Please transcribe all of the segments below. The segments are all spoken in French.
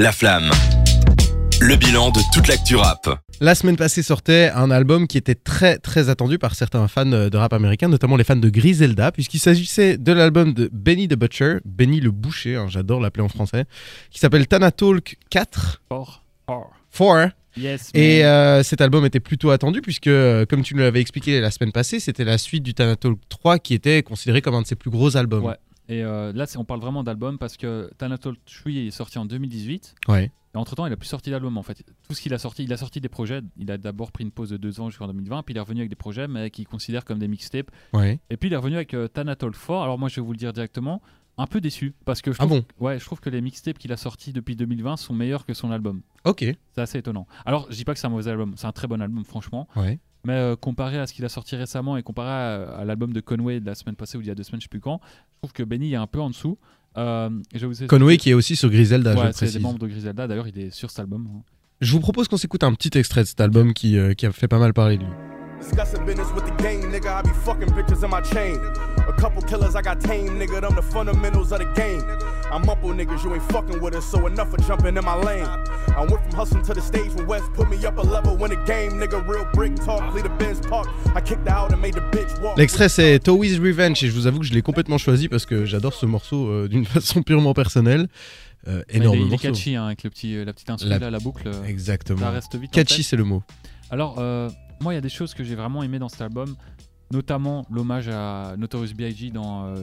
La Flamme. Le bilan de toute l'actu rap. La semaine passée sortait un album qui était très très attendu par certains fans de rap américain, notamment les fans de Griselda, puisqu'il s'agissait de l'album de Benny the Butcher, Benny le Boucher, hein, j'adore l'appeler en français, qui s'appelle Tana Talk 4. 4. 4. Yes. Et man. euh, cet album était plutôt attendu puisque, euh, comme tu nous l'avais expliqué la semaine passée, c'était la suite du Tana Talk 3 qui était considéré comme un de ses plus gros albums. Ouais. Et euh, là, on parle vraiment d'album parce que Thanatos Tree est sorti en 2018. Ouais. Et entre temps, il a plus sorti d'album en fait. Tout ce qu'il a sorti, il a sorti des projets. Il a d'abord pris une pause de deux ans jusqu'en 2020, puis il est revenu avec des projets, mais qu'il considère comme des mixtapes. Ouais. Et puis il est revenu avec euh, Thanatos 4. Alors moi, je vais vous le dire directement, un peu déçu parce que je Ah trouve, bon ouais, je trouve que les mixtapes qu'il a sortis depuis 2020 sont meilleurs que son album. Ok. C'est assez étonnant. Alors, je dis pas que c'est un mauvais album, c'est un très bon album, franchement. Ouais. Mais euh, comparé à ce qu'il a sorti récemment et comparé à, à l'album de Conway de la semaine passée ou il y a deux semaines, je sais plus quand, je trouve que Benny est un peu en dessous. Euh, et je Conway qui est aussi sur Griselda, Ouais, je précise. des membres de Griselda. D'ailleurs, il est sur cet album. hein. Je vous propose qu'on s'écoute un petit extrait de cet album qui, euh, qui a fait pas mal parler de lui. Discussing business with the game, nigga. I be fucking bitches in my chain. A couple killers I got tame, nigga. Them the fundamentals of the game. I'm mumble niggas, you ain't fucking with us, so enough of jumping in my lane. I went from hustling to the stage when West put me up a level when the game, nigga. Real brick talk, lead a Benz park. I kicked her out and made the bitch walk. L'extrait c'est Towi's Revenge et je vous avoue que je l'ai complètement choisi parce que j'adore ce morceau euh, d'une façon purement personnelle. Euh, il énorme est, il est catchy hein, avec le petit, euh, la petite instru La- là, la boucle. euh, Exactement. Ça reste vite. en Catchy c'est le mot. Alors, euh, moi, il y a des choses que j'ai vraiment aimé dans cet album, notamment l'hommage à Notorious B.I.G. dans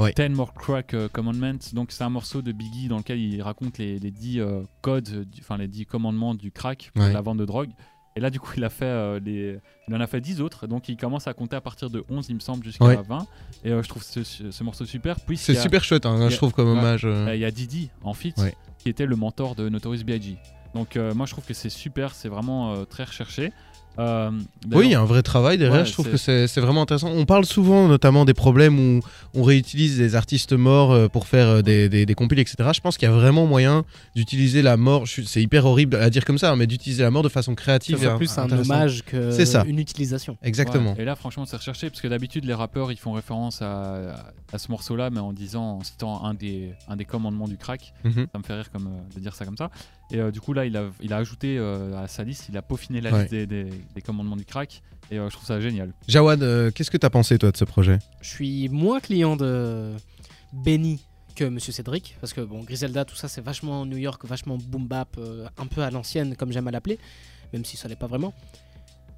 Ouais. 10 More Crack euh, Commandments. Donc, c'est un morceau de Biggie dans lequel il raconte les, les 10 euh, codes, enfin les 10 commandements du crack pour Ouais. la vente de drogue. Et là, du coup, il, a fait, euh, les... il en a fait 10 autres. Donc, il commence à compter à partir de 11, il me semble, jusqu'à Ouais. 20. Et euh, je trouve ce, ce morceau super. C'est super chouette, hein, a- je trouve comme hommage. Il y a Didi en Ouais. qui était le mentor de Notorious B.I.G. Donc moi je trouve que c'est super, c'est vraiment très recherché. Euh, Oui, il y a un vrai travail derrière, Ouais, je trouve que c'est vraiment intéressant. On parle souvent notamment des problèmes où on réutilise des artistes morts euh, pour faire euh, des, des, des compiles, etc. Je pense qu'il y a vraiment moyen d'utiliser la mort, c'est hyper horrible à dire comme ça, hein, mais d'utiliser la mort de façon créative. C'est plus un hommage que C'est ça. une utilisation. Exactement. Ouais, et là franchement c'est recherché parce que d'habitude les rappeurs ils font référence à, à ce morceau-là mais en disant, en citant un des, un des commandements du crack. Mhm. Ça me fait rire comme, de dire ça comme ça. Et euh, du coup là il a, il a ajouté euh, à sa liste, il a peaufiné la Ouais. liste des, des- des commandements du crack. Et euh, je trouve ça génial. Jawad, euh, qu'est-ce que t'as pensé toi de ce projet? Je suis moins client de Benny que Monsieur Cédric, parce que bon, Griselda, tout ça, c'est vachement New York, vachement boom bap, euh, un peu à l'ancienne, comme j'aime à l'appeler, même si ça l'est pas vraiment.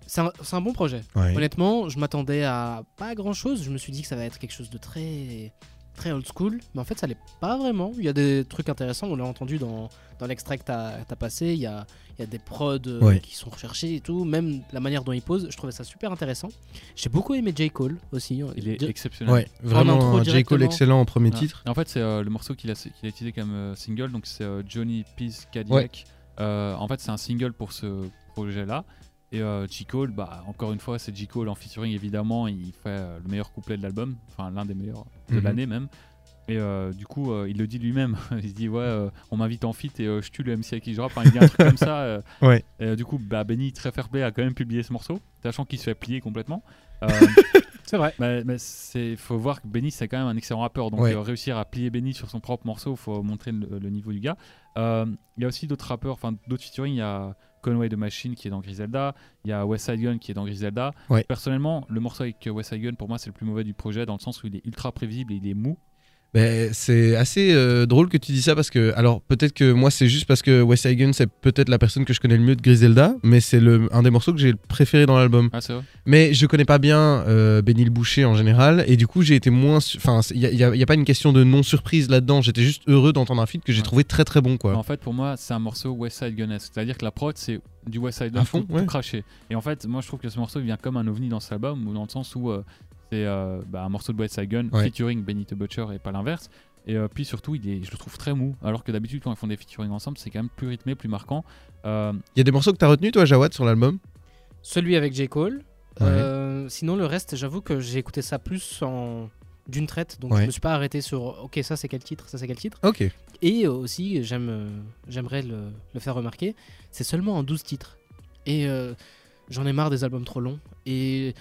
C'est un, bon projet. Ouais. Honnêtement, je m'attendais à pas grand chose. Je me suis dit que ça va être quelque chose de très très old school, mais en fait, ça l'est pas vraiment. Il y a des trucs intéressants, on l'a entendu dans, dans l'extrait que t'as as passé. Il y a, il y a des prods euh, Ouais. qui sont recherchés et tout, même la manière dont il pose. Je trouvais ça super intéressant. J'ai beaucoup aimé J. Cole aussi. Il est Di- exceptionnel. Ouais, vraiment J. Cole excellent en premier titre. Et En fait, c'est euh, le morceau qu'il a, qu'il a utilisé comme euh, single, donc c'est euh, Johnny Peace Cadillac. Euh, en fait, c'est un single pour ce projet-là. Et euh, J. Cole, bah, encore une fois, c'est J. Cole en featuring, évidemment. Il fait euh, le meilleur couplet de l'album, enfin l'un des meilleurs de Mhm. l'année même. Et euh, du coup, euh, il le dit lui-même. il se dit, ouais, on m'invite en feat et je tue le MC à qui je rappe. Enfin, il dit un truc comme ça. Ouais. Et du coup, bah, Benny, très fair play, a quand même publié ce morceau, sachant qu'il se fait plier complètement. C'est vrai. mais, mais c'est faut voir que Benny c'est quand même un excellent rappeur donc Ouais. réussir à plier Benny sur son propre morceau faut montrer le, le niveau du gars il y a aussi d'autres rappeurs enfin d'autres featuring il y a Conway the Machine qui est dans Griselda. Il y a West Side Gun qui est dans Griselda. Ouais. personnellement le morceau avec West Side Gun pour moi c'est le plus mauvais du projet dans le sens où il est ultra prévisible et il est mou c'est assez euh, drôle que tu dis ça parce que, alors peut-être que moi c'est juste parce que Wes Hagen c'est peut-être la personne que je connais le mieux de Griselda, mais c'est le un des morceaux que j'ai préféré dans l'album. ah c'est vrai Mais je connais pas bien euh, Benny le Boucher en général, et du coup j'ai été moins. Enfin, il n'y a, pas une question de non-surprise là-dedans, j'étais juste heureux d'entendre un feat que j'ai Ouais. trouvé très très bon quoi. en fait pour moi c'est un morceau West Side Gun c'est-à-dire que la prod c'est du West Side Gun fond, tout, ouais. tout craché et en fait moi je trouve que ce morceau il vient comme un ovni dans cet album ou dans le sens où euh, c'est euh, bah, un morceau de Side Gun Ouais. featuring Benny the Butcher et pas l'inverse et euh, puis surtout il est, je le trouve très mou alors que d'habitude quand ils font des featuring ensemble c'est quand même plus rythmé plus marquant Euh, Il y a des morceaux que t'as retenu toi Jawad sur l'album? Celui avec J. Cole. Ouais. Euh, sinon, le reste, j'avoue que j'ai écouté ça plus en d'une traite, donc Ouais. je me suis pas arrêté sur ok ça c'est quel titre, ça c'est quel titre. Ok. Et aussi j'aime, j'aimerais le, le faire remarquer, c'est seulement en 12 titres. Et euh, j'en ai marre des albums trop longs. Et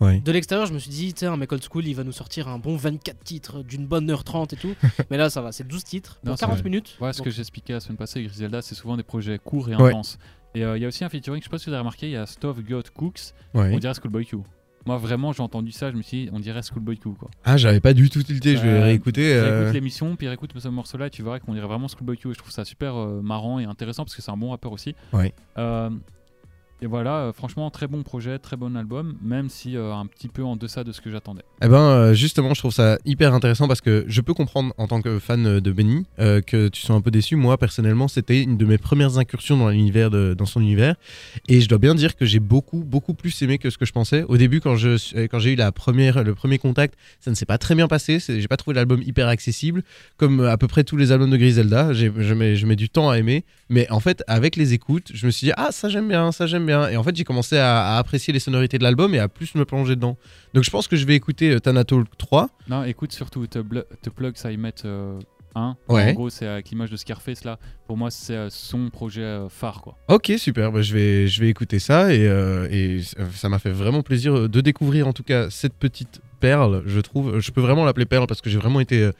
Bah. De l'extérieur, je me suis dit, tiens, un mec old school, il va nous sortir un bon 24 titres d'une bonne heure 30 et tout. Mais là, ça va, c'est 12 titres Non, pour c'est 40 vrai. minutes. Ouais, ce Donc, que j'expliquais la semaine passée, Griselda, c'est souvent des projets courts et Ouais. intenses. Et euh, il y a aussi un featuring, je sais pas si vous avez remarqué, il y a Stuff Got Cooks, Ouais. on dirait Schoolboy Q. Moi, vraiment, j'ai entendu ça, je me suis dit, on dirait Schoolboy Q, quoi. Ah, j'avais pas du tout tilté, je vais Euh, réécouter. euh, Réécoute l'émission, puis réécoute ce morceau-là, et tu verras qu'on dirait vraiment Schoolboy Q. Et je trouve ça super euh, marrant et intéressant parce que c'est un bon rappeur aussi. Ouais. Euh, et voilà, euh, franchement, très bon projet, très bon album, même si euh, un petit peu en deçà de ce que j'attendais. Eh ben, euh, justement, je trouve ça hyper intéressant parce que je peux comprendre en tant que fan de Benny que tu sois un peu déçu. Moi, personnellement, c'était une de mes premières incursions dans son univers, et je dois bien dire que j'ai beaucoup, beaucoup plus aimé que ce que je pensais. Au début, quand j'ai eu le premier contact, ça ne s'est pas très bien passé. J'ai pas trouvé l'album hyper accessible, comme à peu près tous les albums de Griselda. Je mets du temps à aimer, mais en fait, avec les écoutes, je me suis dit ah ça j'aime bien, ça j'aime bien, et en fait, j'ai commencé à, à apprécier les sonorités de l'album et à plus me plonger dedans. Donc je pense que je vais écouter euh, Thanatalk 3. Non, écoute surtout Blu- The Plug Met 1. Ouais. En gros, c'est avec l'image de Scarface là. Pour moi, c'est euh, son projet euh, phare, quoi. Ok, super, bah, je, vais, je vais écouter ça et, euh, et ça- ça m'a fait vraiment plaisir euh, de découvrir en tout cas cette petite perle, je trouve. Je peux vraiment l'appeler perle parce que j'ai vraiment été...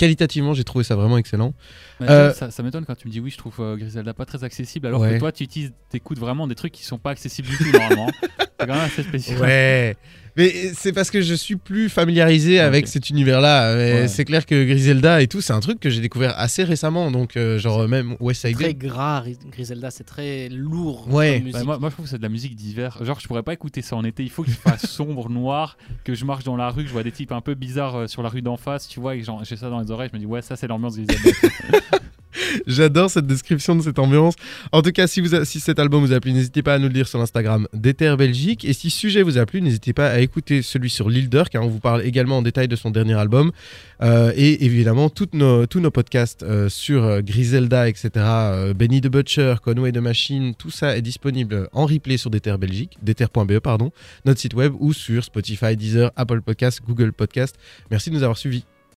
qualitativement, j'ai trouvé ça vraiment excellent. Mais Euh, ça, ça m'étonne quand tu me dis oui, je trouve euh, Griselda pas très accessible, alors Ouais. que toi, tu utilises, t'écoutes vraiment des trucs qui sont pas accessibles du tout normalement. c'est quand même assez spécial. Ouais. Mais c'est parce que je suis plus familiarisé avec cet univers-là. Ouais. C'est clair que Griselda et tout, c'est un truc que j'ai découvert assez récemment. Donc, euh, genre, même West Side très gras, Ri- Griselda, c'est très lourd. Ouais. Bah, moi, moi, je trouve que c'est de la musique d'hiver. Genre, je pourrais pas écouter ça en été. Il faut qu'il fasse sombre, noir, que je marche dans la rue, que je vois des types un peu bizarres euh, sur la rue d'en face, tu vois, et j'ai ça dans les oreilles. Je me dis, ouais, ça, c'est l'ambiance Griselda. J'adore cette description de cette ambiance. En tout cas, si, vous cet album vous a plu, n'hésitez pas à nous le dire sur l'Instagram d'Ether Belgique. Et si ce sujet vous a plu, n'hésitez pas à écouter celui sur Lil Durk, car on vous parle également en détail de son dernier album. Euh, et évidemment, tous nos podcasts euh, sur euh, Griselda, etc., Benny the Butcher, Conway the Machine, tout ça est disponible en replay sur Dether Belgique, pardon, notre site web ou sur Spotify, Deezer, Apple Podcast, Google Podcast. Merci de nous avoir suivis.